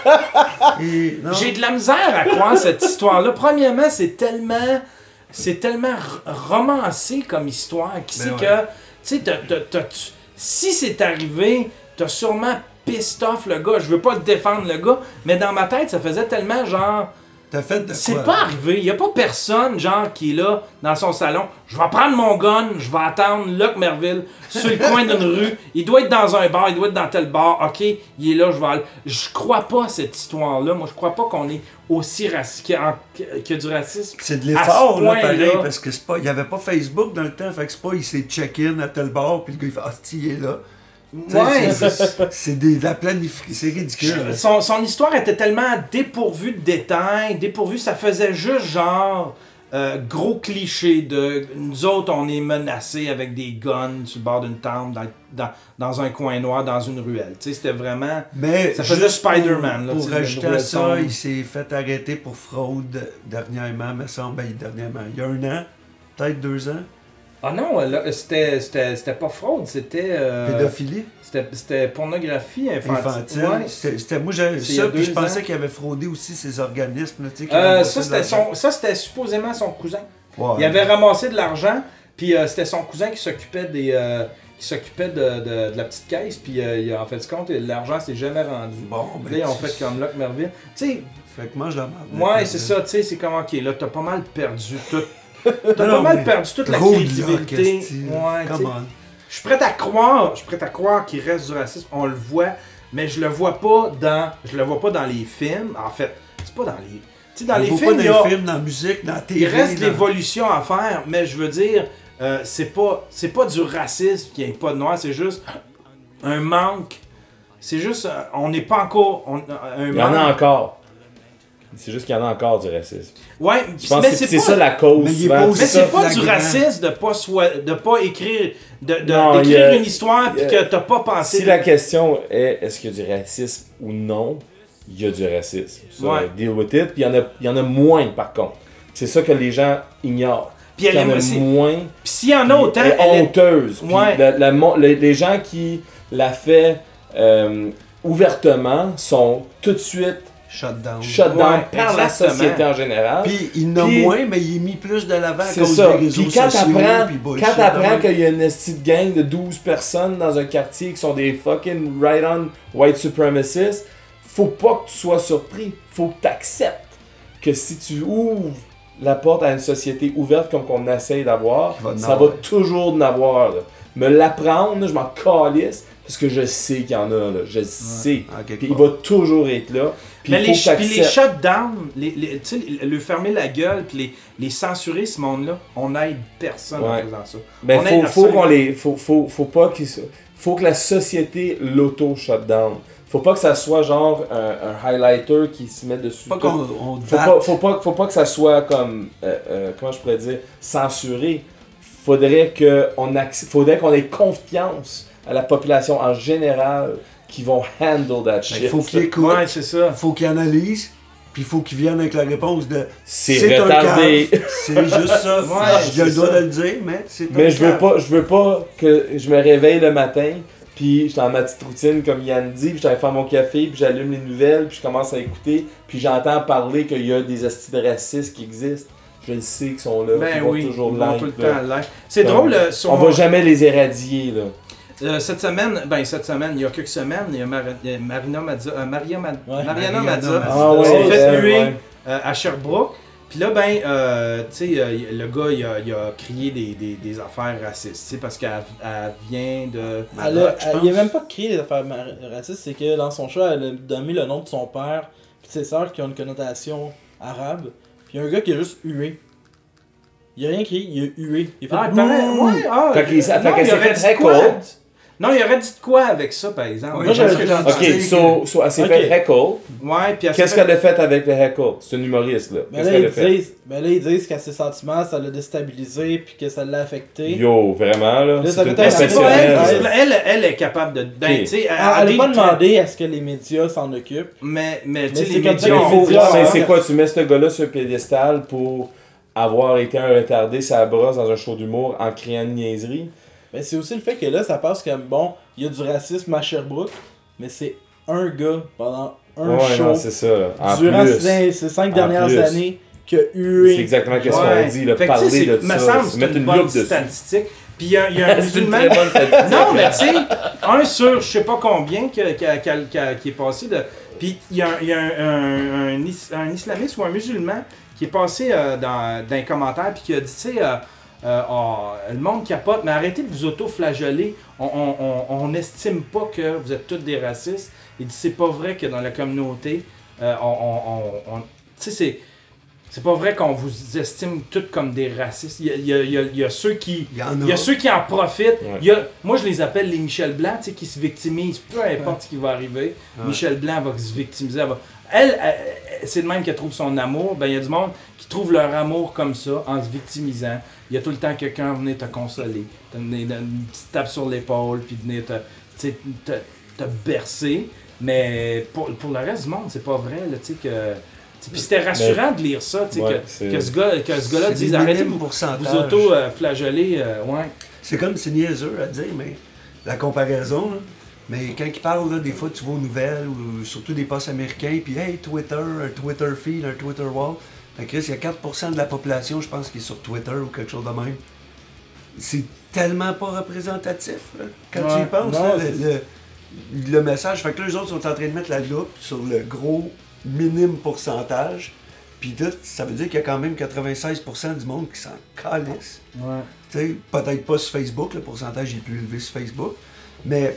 J'ai de la misère à croire cette histoire-là. Premièrement, c'est tellement. C'est tellement romancé comme histoire qui Ben sait ouais. que. Tu sais, t'as- t'as- t'as- tu- si c'est arrivé, t'as sûrement pissed off le gars. Je veux pas défendre le gars, mais dans ma tête, ça faisait tellement genre. T'as fait de C'est pas arrivé. Il y a pas personne, genre, qui est là dans son salon. Je vais prendre mon gun, je vais attendre Locke Merville sur le coin d'une rue. Il doit être dans un bar, il doit être dans tel bar. Ok, il est là, je vais aller. Je crois pas à cette histoire-là. Moi, je crois pas qu'on est aussi raciste, a du racisme. C'est de l'effort, ce là, pareil, parce que c'est pas. Il y avait pas Facebook dans le temps, fait que c'est pas, il s'est check-in à tel bar, puis le gars, il fait, ah, si, il est là. Ouais, c'est- de la planification, c'est ridicule. là. Son, son histoire était tellement dépourvue de détails, dépourvue, ça faisait juste genre euh, gros cliché de nous autres on est menacés avec des guns sur le bord d'une tente, dans, dans, dans un coin noir, dans une ruelle. Tu sais, c'était vraiment. Mais Ça faisait juste Spider-Man, là, Pour, tu pour rajouter à ça, il s'est fait arrêter pour fraude dernièrement, me semble, ben, dernièrement. Il y a un an, peut-être deux ans. Ah non, là, c'était, pas fraude, c'était. euh, Pédophilie? c'était, pornographie infantile. infantile. C'était, moi, j'avais ça, puis je pensais qu'il avait fraudé aussi ces organismes. Tu sais, Euh, ça, c'était supposément son cousin. Il avait ramassé de l'argent, puis euh, c'était son cousin qui s'occupait des. euh, qui s'occupait de, de- de la petite caisse, puis euh, il en fait du compte, l'argent s'est jamais rendu. Bon, ben, Là, fait comme Locke Merville. Tu sais, Fait que mange la merde. ouais, c'est ça, tu sais, c'est comme, ok, là, t'as pas mal perdu tout. T'as pas Non, mal perdu toute la crédibilité. Ouais. Je suis prêt à croire, je suis prêt à croire qu'il reste du racisme, on le voit, mais je le vois pas dans, je le vois pas dans les films. En fait, c'est pas dans les, tu sais, dans Il les films, pas il y dans a, les films, dans la musique, dans la télé. il reste de dans- l'évolution à faire, mais je veux dire, euh, c'est pas, c'est pas du racisme qu'il n'y ait pas de noir, c'est juste un manque. C'est juste, euh, on n'est pas encore, on- un Il y en a encore. C'est juste qu'il y en a encore du racisme. Ouais, Je pense mais que c'est c'est c'est pas, ça la cause. Mais c'est pas du racisme de pas soi- de pas écrire, de, Non, d'écrire a- une histoire puis que t'as pas pensé. Si la question est est-ce qu'il y a du racisme ou non, il y a du racisme. Ça, Ouais. Deal with it. Puis il y, en a, il y en a moins par contre. C'est ça que les gens ignorent. Puis elle il y en aime a aussi- moins. Puis s'il y en a autant, elle est honteuse. Puis Ouais. la- la mo- les, les gens qui la fait euh, ouvertement sont tout de suite Shutdown. shut down Ouais, par la société en général. Puis il en a Puis- moins, mais il est mis plus de l'avant à cause ça. des réseaux Puis quand sociaux. bullshit quand t'apprends même. qu'il y a une petite gang de 12 personnes dans un quartier qui sont des fucking right-on white supremacists, faut pas que tu sois surpris. Faut que tu acceptes que si tu ouvres la porte à une société ouverte comme qu'on essaye d'avoir, ça va toujours en avoir. là. Me l'apprendre, je m'en calisse parce que je sais qu'il y en a. Là. Je sais. quelque Puis il va toujours être là. Puis Mais les, puis les shutdowns, les, les, tu sais, le fermer la gueule, puis les, les censurer, ce monde-là, on n'aide personne en Ouais. faisant ça. Ben, On faut, aide faut qu'on les. Faut, faut, faut pas qu'ils Faut que la société l'auto-shutdown. Faut pas que ça soit genre un, un highlighter qui se met dessus. Pas qu'on on Faut pas, faut, pas, faut pas que ça soit comme. euh, euh, comment je pourrais dire Censuré. Faudrait que on acc- faudrait qu'on ait confiance à la population en général qui vont handle that Ben, shit. Il faut qu'il écoute, Ouais, c'est ça. il faut qu'il analyse, puis il faut qu'il vienne avec la réponse de C'est un retardé. cave. C'est juste ça. Ouais, J'ai le c'est droit ça. de le dire, mais c'est un Mais je veux pas, je veux pas que je me réveille le matin, puis je suis dans ma petite routine comme Yann dit, puis j'allais faire mon café, puis j'allume les nouvelles, puis je commence à écouter, puis j'entends parler qu'il y a des de racistes qui existent. Je le sais qu'ils sont là, Ben qu'ils vont toujours ils vont là. tout le temps là. C'est drôle, euh, sur On mon- va jamais les éradier là. Euh, cette semaine, ben cette semaine, il y a quelques semaines, il y a Mar- il y a Marina Mazza, euh, Maria Ma- Ouais. Mariana Mazza. Ah ouais, s'est fait huer ouais. euh, à Sherbrooke. Puis là, ben, euh, tu sais, euh, le gars, il a, il a crié des, des, des affaires racistes, tu sais, parce qu'elle elle vient de... Elle a, elle- il a même pas créé des affaires racistes, c'est que dans son choix, elle a donné le nom de son père puis de ses sœurs qui ont une connotation arabe. Puis il y a un gars qui a juste hué. Il a rien crié, il a hué. Il a fait Ah, il paraît- Bouh! ouais, ah, Fait qu'il- s'est fait dit quoi? Non, il aurait dit de quoi avec ça, par exemple? Oui, Moi, j'avais- que Ok, so, so elle s'est fait heckle. Ouais, puis Qu'est-ce fait- qu'elle a fait avec le heckle C'est une humoriste là. Mais Qu'est-ce là, qu'elle ils a fait? disent, ben là, ils disent qu'à ses sentiments, ça l'a déstabilisé puis que ça l'a affecté. Yo, vraiment là? Là, C'est ça une peut être- Mais c'est pas elle, professionnelle. Elle, elle, elle est capable de... ben, Ok. tu sais, elle a dit pas demandé à ce que les médias s'en occupent. Mais, mais tu Mais sais, les ça médias... Mais, ont- mais c'est quoi, tu mets ce gars-là sur le piédestal pour avoir été un retardé sa brosse dans un show d'humour en criant une niaiserie? Mais c'est aussi le fait que là, ça passe comme bon, il y a du racisme à Sherbrooke, mais c'est un gars pendant un ouais, show non, c'est ça. En durant plus, ces, ces cinq dernières plus. années qui a c'est exactement ce Ouais. qu'on dit, là, Fait que, tu sais, parler de ça, semble se c'est mettre une une bonne statistique. Puis il y a, il y a un musulman... Non, mais tu sais, un sur je sais pas combien qui, qui, qui- qui- qui est passé de. Puis il y a, un- il y a un, un- un is- un islamiste ou un musulman qui est passé euh, dans, dans un commentaire puis qui a dit, tu sais, euh, euh, Ah, le monde capote, mais arrêtez de vous auto-flageller. On on- on- on n'estime pas que vous êtes tous des racistes. Il dit, c'est pas vrai que dans la communauté, euh, on, on- on- on- tu sais, c'est. C'est pas vrai qu'on vous estime tous comme des racistes. Il y a, il y a- il y a- il y a ceux qui, Il y en a. il y a ceux qui en profitent. Ouais. Il y a- moi, je les appelle les Michel Blanc, tu sais, qui se victimisent, peu importe ce qui va arriver. Ouais. Michel Blanc va se victimiser. Elle, va- elle, elle- elle- c'est de même qu'elle trouve son amour. Ben, il y a du monde qui trouve leur amour comme ça, en se victimisant. Il y a tout le temps quelqu'un venir te consoler, te te- une petite tape sur l'épaule, puis venir te, te, te bercer. Mais pour, pour le reste du monde, c'est pas vrai, là, tu sais, que... Puis c'était rassurant de lire ça, tu sais, Ouais, que, que ce gars- que ce gars-là dise arrêtez de vous, vous auto-flageller. euh, ouais. C'est comme, c'est niaiseux à dire, mais la comparaison, là. Mais quand ils parlent, là, des fois, tu vois aux nouvelles, ou surtout des postes américains, puis hey, Twitter, un Twitter feed, un Twitter wall. Fait que il y a 4% de la population, je pense, qui est sur Twitter ou quelque chose de même. C'est tellement pas représentatif, là, quand tu y penses, Non, là, c'est- le, le- le message. Fait que là, les autres sont en train de mettre la loupe sur le gros minime pourcentage. Puis là, ça veut dire qu'il y a quand même 96% du monde qui s'en calisse. Ouais. Tu sais, peut-être pas sur Facebook, le pourcentage est plus élevé sur Facebook, mais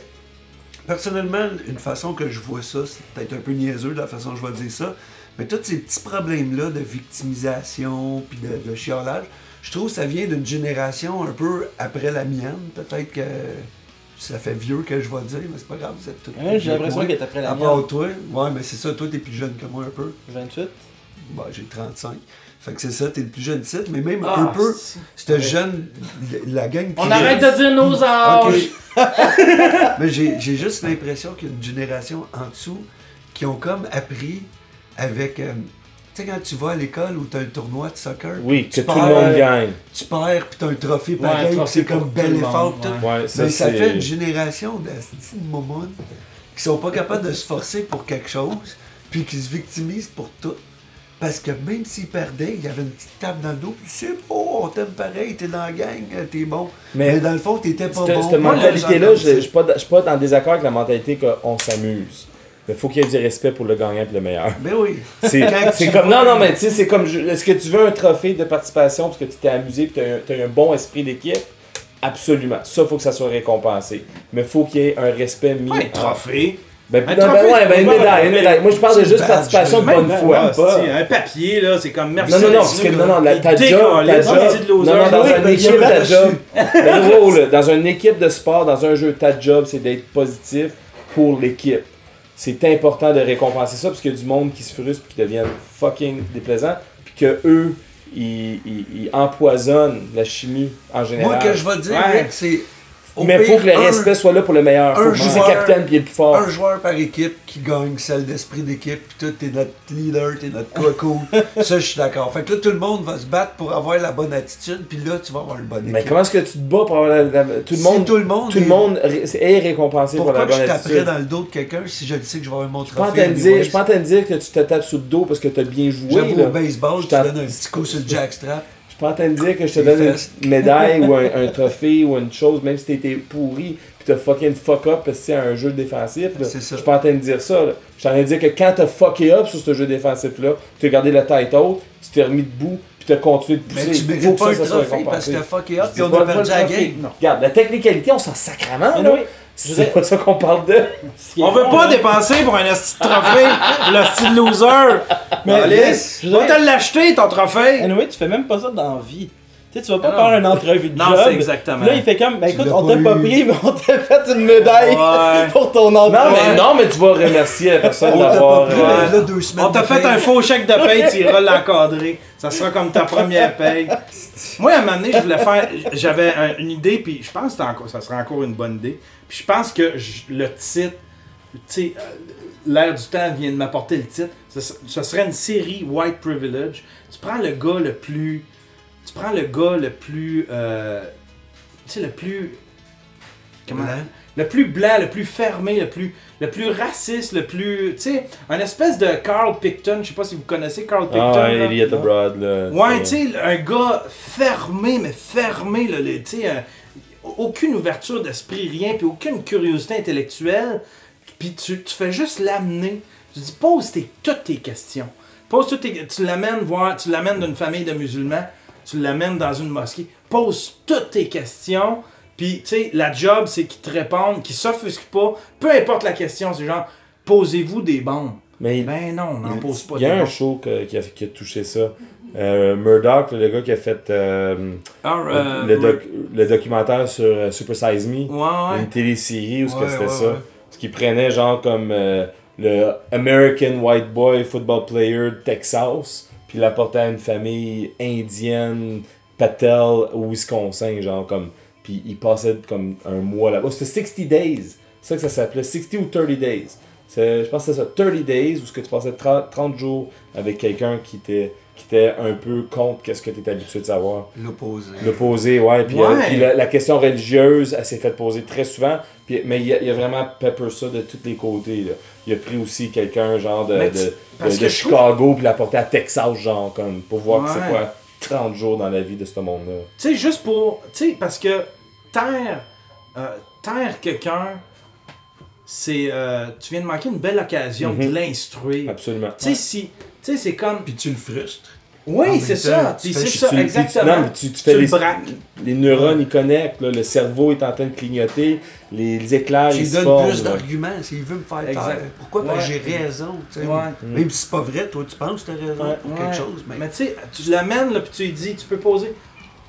personnellement, une façon que je vois ça, c'est peut-être un peu niaiseux de la façon que je vais dire ça, mais tous ces petits problèmes-là de victimisation puis de, de chiolage, je trouve que ça vient d'une génération un peu après la mienne. Peut-être que ça fait vieux que je vais dire, mais c'est pas grave, vous êtes tous. Ouais, J'ai l'impression qu'elle est après la À part mienne. toi, ouais, mais c'est ça, toi t'es plus jeune que moi un peu. 28. Bah, j'ai 35. Fait que c'est ça, t'es le plus jeune site, mais même Ah, un peu, c'est- cette jeune, la gang qui On arrête de dire nos âges! Mais j'ai j'ai juste l'impression qu'il y a une génération en dessous qui ont comme appris avec. euh, tu sais, quand tu vas à l'école où tu as un tournoi de soccer, Oui, que tu tout le perds, monde gagne. tu perds puis tu as un trophée Ouais, pareil, trophée c'est comme bel effort. monde, tout. ouais. Ouais, ça, Mais ça fait une génération de de momounes qui sont pas capables de se forcer pour quelque chose, puis qui se victimisent pour tout. Parce que même s'ils perdaient, il y avait une petite tape dans le dos, puis c'est beau, on t'aime pareil, t'es dans la gang, euh, t'es bon. Mais, Mais dans le fond, t'étais pas bon. cette mentalité-là, suis pas, je suis pas en désaccord avec la mentalité qu'on s'amuse. Mais faut qu'il y ait du respect pour le gagnant et le meilleur. Ben oui. C'est comme. Non, non, mais tu sais, c'est comme. je- Est-ce que tu veux un trophée de participation parce que tu t'es amusé et tu as, un bon esprit d'équipe? Absolument. Ça, faut que ça soit récompensé. Mais faut qu'il y ait un respect mis. Un trophée. Ben, Un non, ben, trophée, ouais, c'est ben, une médaille, une médaille. Moi, je parle de juste une badge, participation de bonne foi. pas, un papier, là, c'est comme merci. Non, non, non, parce que non, non, la, ta job, ta job, non, non, dans Oui, un ben, équipe, ta job, le rôle, dans une équipe de sport, dans un jeu, ta job, c'est d'être positif pour l'équipe. C'est important de récompenser ça, parce qu'il y a du monde qui se frustre, puis qui deviennent fucking déplaisants, puis que eux, ils, ils, ils empoisonnent la chimie en général. Moi, que je vais dire, Ouais. C'est. Au Mais pire, faut que le un- respect soit là pour le meilleur. Faut un que c'est le joueur- capitaine puis il est le plus fort. Un joueur par équipe qui gagne celle d'esprit d'équipe, puis toi, t'es notre leader, t'es notre coco. ça, je suis d'accord. Fait que là, tout le monde va se battre pour avoir la bonne attitude, puis là, tu vas avoir une bonne équipe. Mais comment est-ce que tu te bats pour avoir la, la- tout le Si monde tout le monde tout le est- monde ré- est récompensé pour la Pourquoi que bonne je taperais attitude? dans le dos de quelqu'un si je le sais que je vais avoir mon Je trophée? de dire, je suis pas en train de dire que tu te tapes sur le dos parce que tu as bien joué. J'avoue, au baseball, Je tu t'en- donnes un petit coup sur le jackstrap. Je suis pas en train de dire que je te donne une médaille ou un, un trophée ou une chose, même si t'étais pourri puis t'as fucking fuck up parce que c'est un jeu défensif. Je suis pas en train de dire ça. là. Je suis en train de dire que quand t'as fucké up sur ce jeu défensif-là, tu as gardé la tête haute, tu t'es remis debout puis t'as continué de Mais pousser. tu Faut mérites pas ça, un trophée parce que t'as fucké up, puis on a perdu la game. Regarde, la technicalité, on s'en sacrament. Mais là. oui, C'est pas ça qu'on parle de. On veut pas dépenser pour un esti de trophée, le style loser. Mais Alice, je va te l'acheter ton trophée. Anyway, tu fais même pas ça dans la vie. Tu sais, tu vas pas non. faire une entrevue de Non, job. c'est exactement. Là, il fait comme, ben écoute, on t'a pas pris, mais on t'a fait une médaille Ouais. pour ton Non, entrevue. mais, non, mais tu vas remercier la personne On t'a d'avoir. pas pris, mais là, deux semaines On t'a fait un faux chèque de paye, tu iras l'encadrer. Ça sera comme ta première paye. Moi, à un moment donné, je voulais faire. J'avais un- une idée, puis je pense que ça serait encore une bonne idée. Puis je pense que le titre, tu sais, euh, l'air du temps vient de m'apporter le titre. Ce serait une série White Privilege. Tu prends le gars le plus. Tu prends le gars le plus. euh, tu sais, le plus. Comment Blanc. le plus blanc, le plus fermé, le plus, le plus raciste, le plus. Tu sais, un espèce de Carl Picton. Je sais pas si vous connaissez Carl Picton. Ah, là. Elliot Abroad, là. Ouais, tu sais, un gars fermé, mais fermé, là, le- tu sais, un- aucune ouverture d'esprit, rien, puis aucune curiosité intellectuelle, puis tu, tu fais juste l'amener. Tu dis, pose tes, toutes tes questions. Pose toutes tes, tu l'amènes voir, tu l'amènes d'une famille de musulmans, tu l'amènes dans une mosquée, pose toutes tes questions, puis tu sais, la job, c'est qu'ils te répondent, qu'ils s'offusquent pas, peu importe la question, c'est genre, posez-vous des bombes. Mais Ben non, on n'en pose pas Il y a un bombes. show que- qui, a, qui a touché ça. Euh, Murdoch, le gars qui a fait euh, Ah, euh, le, doc- le documentaire sur Super Size Me, Ouais, ouais. une télésérie où ce que Ouais, c'était ça. Ce qui prenait genre comme euh, le American White Boy Football Player de Texas, puis l'apportait à une famille indienne, Patel, au Wisconsin, genre comme. Puis il passait comme un mois là-bas. C'était 60 Days. C'est ça que ça s'appelait, 60 ou 30 Days. Je pense que c'est ça, 30 Days, où ce que tu passais 30, 30 jours avec quelqu'un qui était, qui était un peu contre qu'est-ce que tu étais habitué de savoir. L'opposé. Poser, ouais. Puis, Ouais. euh, puis la, la question religieuse, elle s'est faite poser très souvent. Puis, mais il a, il a vraiment pepper ça de tous les côtés. Là. Il a pris aussi quelqu'un, genre, de, de, de, Chicago, puis l'a porté à Texas, genre, comme, pour voir que c'est Ouais. quoi 30 jours dans la vie de ce monde-là. Tu sais, juste pour. Tu sais, parce que taire, euh, taire quelqu'un, c'est. euh, tu viens de manquer une belle occasion de Mhm. l'instruire. Absolument. Tu sais, si. Tu sais, c'est comme. Puis tu le frustres. Oui, c'est ça. tu c'est tu- ça, Tu- tu- exactement. non, mais tu, tu fais le les, les neurones, ils connectent, là, le cerveau est en train de clignoter, les, les éclairs, Tu ils se donnes forment. plus d'arguments s'il veut me faire Exact. taire. Pourquoi Ben, Ouais. j'ai raison. tu sais. Ouais. Même si c'est pas vrai, toi tu penses que t'as raison Ouais. pour Ouais. quelque chose. Mais, Mais tu sais, tu l'amènes, là, puis tu lui dis, tu peux poser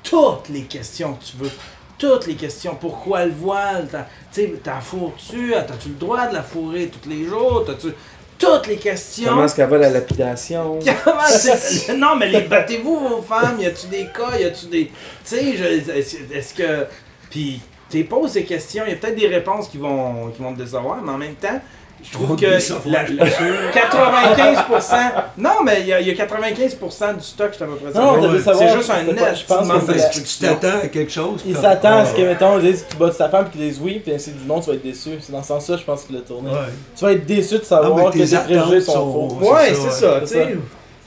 toutes les questions que tu veux. Toutes les questions. Pourquoi le voile? T'as- Tu sais, t'as fourre-tu? T'as-tu le droit de la fourrer tous les jours? T'as-tu... Toutes les questions? Comment est-ce qu'elle va la lapidation? Comment c'est- Non, mais les battez-vous, vos femmes? Y a-tu des cas? Y a-tu des. Tu sais, je- est-ce est-ce que. Puis, tu poses des questions, y a peut-être des réponses qui vont, qui vont te décevoir, mais en même temps, je trouve Vont que. te décevoir, la- je la- 95%. Non, mais il y, a- y a 95% du stock, je peu près Non, C'est juste un net. je pense que tu t'attends à quelque chose. Il puis s'attend à ce que, mettons, ils disent tu bats ta femme, puis qu'ils disent oui, puis ainsi du non, tu vas être déçu. C'est dans ce sens-là, je pense qu'il a tourné. Ouais. Tu vas être déçu de savoir que tes préjugés attentes sont faux. Ouais, C'est ça, tu sais.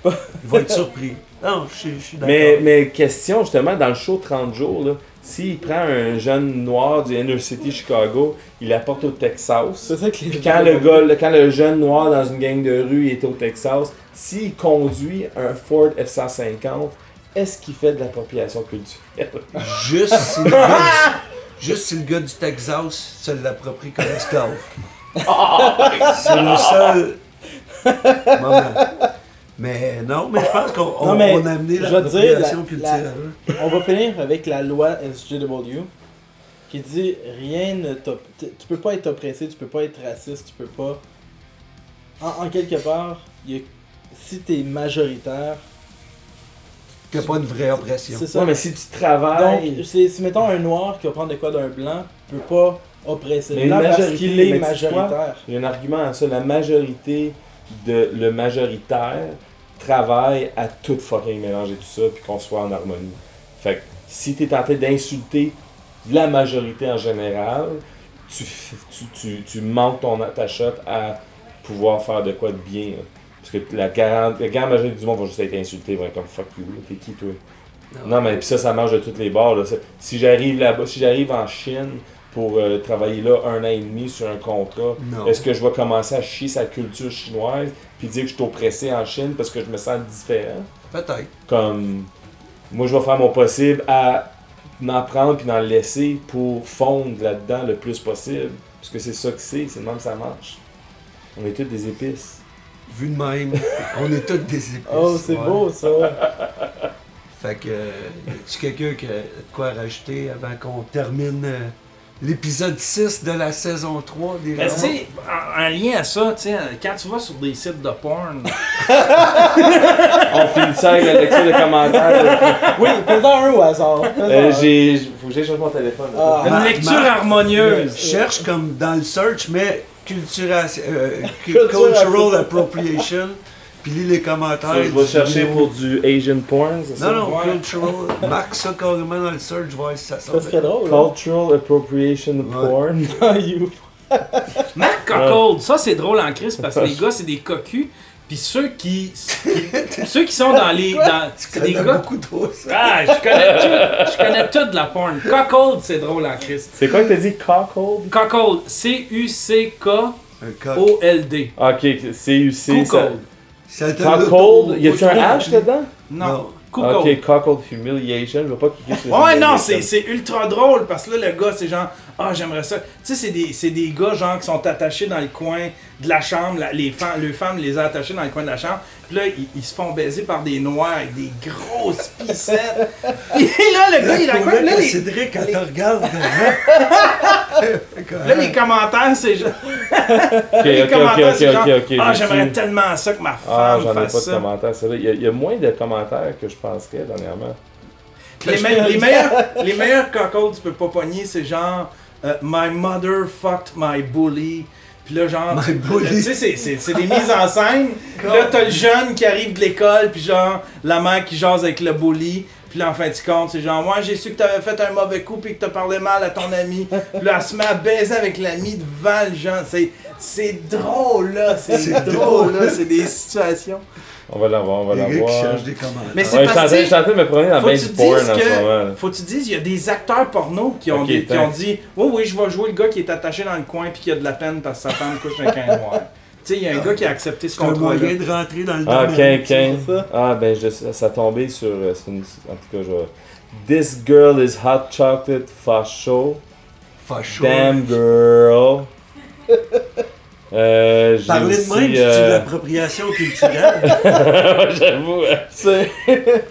Il va être surpris. Non, je suis- je suis d'accord. Mais, mais question, justement, dans le show 30 jours, là, S'il prend un jeune noir du Inner City Chicago, il l'apporte au Texas. C'est ça que les Puis quand le, gars, le- quand le jeune noir dans une gang de rue est au Texas, s'il conduit un Ford F-150, est-ce qu'il fait de l'appropriation culturelle? Juste si le gars du, juste si le gars du Texas se l'approprie comme esclave. C'est le seul moment. Mais non, mais je pense qu'on a amené la- culturelle. On va finir avec la loi SJW qui dit rien ne Tu peux pas être oppressé, tu peux pas être raciste, tu peux pas. En, en quelque part, il y a- si t'es majoritaire, a pas une vraie oppression. c'est ça. Ouais, mais si tu travailles. Donc, c'est, si mettons un noir qui va prendre de quoi d'un blanc, peut pas oppresser Mais le blanc parce qu'il est mais tu sais quoi? majoritaire. J'ai un argument à ça. La majorité de le majoritaire travaille à tout fucking mélanger tout ça puis qu'on soit en harmonie. Fait que si t'es tenté d'insulter la majorité en général, tu, tu, tu, tu manques ton, ta shot à pouvoir faire de quoi de bien. Parce que la grande, la grande majorité du monde va juste être insulté, va être comme fuck you, t'es qui toi? Non, mais puis ça, ça marche de toutes les bords. Là. Si j'arrive là-bas, si j'arrive en Chine pour euh, travailler là un an et demi sur un contrat, est-ce que je vais commencer à chier sa culture chinoise? Puis dire que je suis oppressé en Chine parce que je me sens différent? Peut-être. Comme moi, je vais faire mon possible à en prendre puis d'en laisser pour fondre là-dedans le plus possible. Parce que c'est ça que c'est, c'est même que ça marche. On est tous des épices. Vu de même, on est tous des épices. Oh, c'est ouais. beau ça. Fait que, y a-tu quelqu'un qui a de quoi rajouter avant qu'on termine euh, l'épisode 6 de la saison 3 des Mais tu sais, en, en lien à ça, tu sais, quand tu vas sur des sites de porn, On finit ça avec la lecture de commentaires. Oui, fais-en un au hasard. Euh, j'ai, faut que j'aille chercher mon téléphone. Ah. une lecture harmonieuse. Cherche comme dans le search, mais euh, cu- Cultural appropriation, lis les commentaires. Ça, je vais chercher vidéo. pour du Asian porn, c'est ça? Non, non, Ouais. cultural. Marque ça carrément dans le search, voir si ça Ça sort. serait drôle. hein? Cultural appropriation Ouais. porn. Ah, you. Marc Cockhold, ça c'est drôle en crise parce que les gars c'est des cocus. Puis ceux qui, ceux qui sont dans les, dans, Tu des connais gars. beaucoup trop ça. Ah, je connais tout, je connais tout de la porn. Cockhold, c'est drôle en crise. C'est quoi que t'as dit? Cockhold? Cockhold, C-U-C-K-O-L-D. Ok, C-U-C. ça- Cockhold. Te l'auto- y a-tu un H dedans? Non. Ok, Cockhold Humiliation. Je veux pas cliquer sur Ouais, non, c'est c'est ultra drôle parce que là, le gars, c'est genre, ah, j'aimerais ça. Tu sais, c'est des, c'est des gars, genre, qui sont attachés dans le coin de la chambre. la- les, femmes, les femmes les ont attachés dans le coin de la chambre. Puis là, ils, ils se font baiser par des noirs avec des grosses pissettes. Puis là, le gars, il raconte. vrai, Là, les, Cédric, quand les- tu regardes là, les commentaires, c'est genre. Ok, les ok, ok, commentaires, ok, c'est genre. Ah, j'ai j'aimerais tellement ça que ma Ah, femme j'en ai pas de ça. commentaires. c'est vrai. Il y, a, il y a moins de commentaires que je penserais dernièrement. Les, me- les meilleurs, les meilleurs cockles tu peux pas pogner, c'est genre euh, My mother fucked my bully. Puis là, genre, My tu- bully. tu sais, c'est- c'est c'est des mises en scène. Là, t'as le jeune qui arrive de l'école, puis genre, la mère qui jase avec le bully. Puis là, en fin de compte, c'est genre, moi, j'ai su que t'avais fait un mauvais coup, puis que t'as parlé mal à ton ami. Puis là, elle se met à baiser avec l'ami devant le jeune. C'est- C'est drôle, là. C'est C'est drôle, là. C'est des situations. On va l'avoir, on va l'avoir. cherche des commentaires. Mais c'est Ouais, parce que- je train de me promener dans Faut que base tu porn en dises ce moment. faut que tu dises, il y a des acteurs porno qui ont, Ok, des- qui ont thanks. dit Oui, oui, je vais jouer le gars qui est attaché dans le coin puis qui a de la peine parce que sa femme couche avec un noir. Tu sais, il y a un gars qui a accepté ce C'est contrat. moyen de rentrer dans le Ah, domaine. C'est ça? Ah, ben, je, ça a tombé sur. euh, c'est une- en tout cas, je This girl is hot chocolate facho. Facho. Damn girl. Euh, j'ai Parler de même, c'est euh, de l'appropriation culturelle? J'avoue. hein. C'est.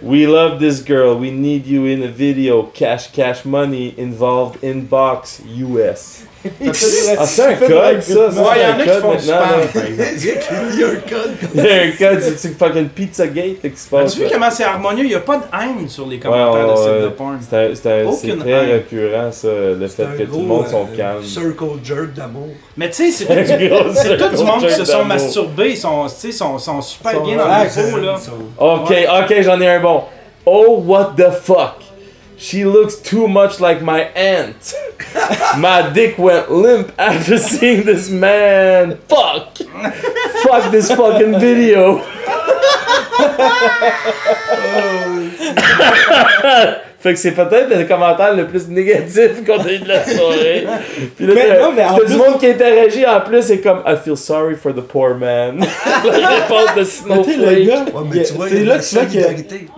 We love this girl. We need you in a video. Cash, cash money involved inbox US. Ah, c'est un code, ça. Ouais, il y en a c'est qui un font code du maintenant. spam, là. par exemple. Il y a un code. Il y a un code, c'est fucking Pizzagate là, qui se passe. As-tu vu comment c'est harmonieux? Il n'y a pas de haine sur les Ouais, commentaires de ouais. porn. C'est très récurrent, ça, le fait que tout le monde sont euh, calmes. Circle jerk d'amour. Mais tu sais, c'est tout, du monde qui se sont masturbés. Ils sont, tu sais, sont, sont super sont bien dans le peau, là. Ok, ok, j'en ai un bon. Oh, what the fuck? She looks too much like my aunt. my dick went limp after seeing this man. Fuck! Fuck this fucking video. Oh, Fait que c'est peut-être le commentaire le plus négatif qu'on a eu de la soirée. Puis là, Mais non, mais en t'as du plus- monde qui interagit en plus, c'est comme I feel sorry for the poor man. la réponse de Mais tu sais, le Snowflake. gars, Ouais, il y mais a- tu vois, il y c'est a de là la que tu vois qu'il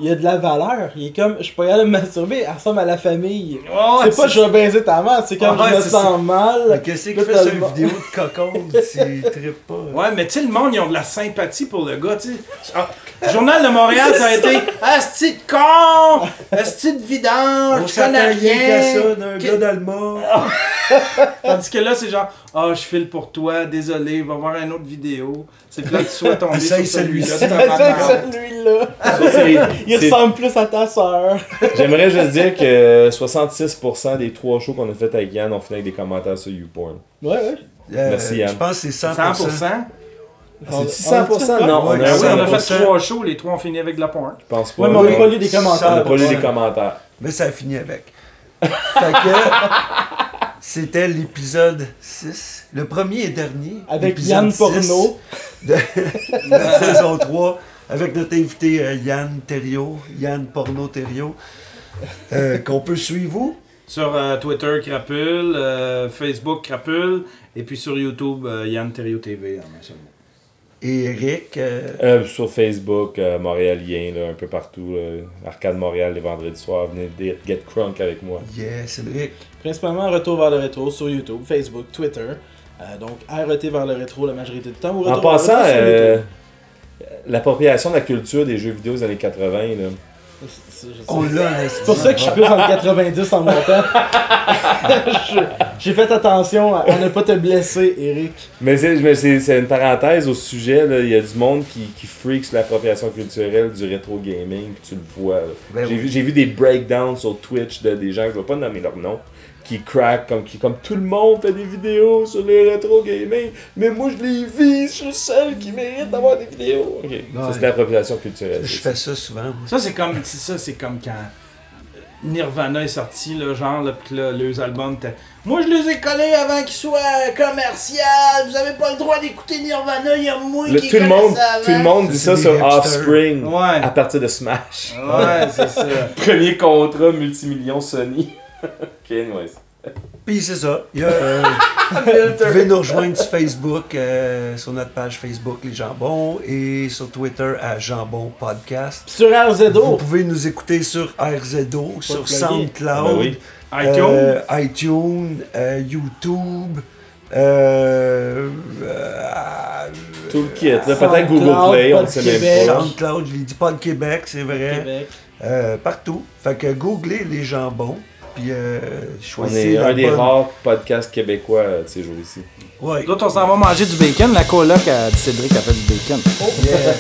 y y a de la valeur. Il est comme, je capable de me masturber, elle ressemble à la famille. Ouais, c'est pas je vais baiser ta mère, c'est comme Ouais, je me c'est sens mal. Mais qu'est-ce qu'il Là, fait t'as sur le une vidéo de cocon s'il trippe pas? Ouais, mais tu sais, le monde, ils ont de la sympathie pour le gars, tu sais. Ah, Journal de Montréal, ça a été Asti de con! Asti de vidange! On Je connais rien qu'à ça d'un Que- gars d'Allemand. Tandis que là, c'est genre, ah, je file pour toi, désolé, va voir une autre vidéo. C'est que là, tu sois tombé Essaye sur celui-là. celui-là. Ça, c'est- Il ressemble plus à ta soeur. J'aimerais juste dire que 66% des trois shows qu'on a fait avec Yann ont fini avec des commentaires sur YouPorn. Ouais, ouais. Euh, Merci, Yann. Je pense que c'est 100%. 100%. C'est 100%? Non, on a un Ah oui, on a win. fait trois shows, les trois ont fini avec de la porn. Je pense pas. Ouais, mais on n'a pas lu des Ça, On commentaires. n'a pas lu des commentaires. Mais ça a fini avec. fait que c'était l'épisode 6. Le premier et dernier. Avec Yann 6 Porno. De, de la saison 3. Avec notre invité euh, Yann Thériault. Yann Porno Thériault. euh, Qu'on peut suivre où? Sur euh, Twitter, Crapule, euh, Facebook, Crapule, et puis sur YouTube, euh, Yann Terrio TV. en un seul mot. Et Eric. euh, Euh, sur Facebook, euh, Montréalien, là, un peu partout. là. Arcade Montréal les vendredis soirs. Venez Get Crunk avec moi. yeah, Cédric. Principalement Retour vers le rétro sur YouTube, Facebook, Twitter. Euh, donc RET vers le rétro la majorité du temps. ou En passant, euh, l'appropriation de la culture des jeux vidéo des années 80, là. C'est- je sais. On l'a, C'est pour ça que je suis plus en 90 en montant. J'ai fait attention à, à ne pas te blesser, Eric. Mais c'est mais c'est- c'est une parenthèse au sujet, là. il y a du monde qui, qui freak sur l'appropriation culturelle du rétro gaming, puis tu le vois. Ben J'ai oui. vu, j'ai vu des breakdowns sur Twitch de des gens, je ne vais pas nommer leur nom, qui crack comme, qui, comme tout le monde fait des vidéos sur le rétro gaming, mais moi je les vis, je suis le seul qui mérite d'avoir des vidéos. Ok, ça c'est l'appropriation culturelle. Je fais ça souvent. moi. Ça, c'est comme, c'est ça, c'est comme quand Nirvana est sorti, là, genre, là, pis là, leurs albums étaient. Moi, je les ai collés avant qu'ils soient commercial. Vous avez pas le droit d'écouter Nirvana, il y a moi Le- qui tout, le monde, ça avant. tout le monde dit ça sur. Offspring Ouais. à partir de Smash. Ouais, c'est ça. Premier contrat multimillion Sony. Ok, anyways. Puis c'est ça. Il y a, euh, vous pouvez nous rejoindre sur Facebook, euh, sur notre page Facebook Les Jambons et sur Twitter à Jambon Podcast. Sur Vous RZO, pouvez nous écouter sur RZO, sur. SoundCloud, Ben oui. iTunes. euh, iTunes, euh, YouTube, euh, euh, Tout le kit. Là, peut-être Google Play, on ne sait même pas. SoundCloud, je l'ai dit pas de Québec, c'est vrai. Québec. Euh, partout. Fait que googlez les jambons, puis euh, On est un des bonne- rares podcasts québécois euh, de ces jours-ci. Ouais. D'autres, on s'en va manger du bacon. La coloc à Cédric a fait du bacon. Yeah.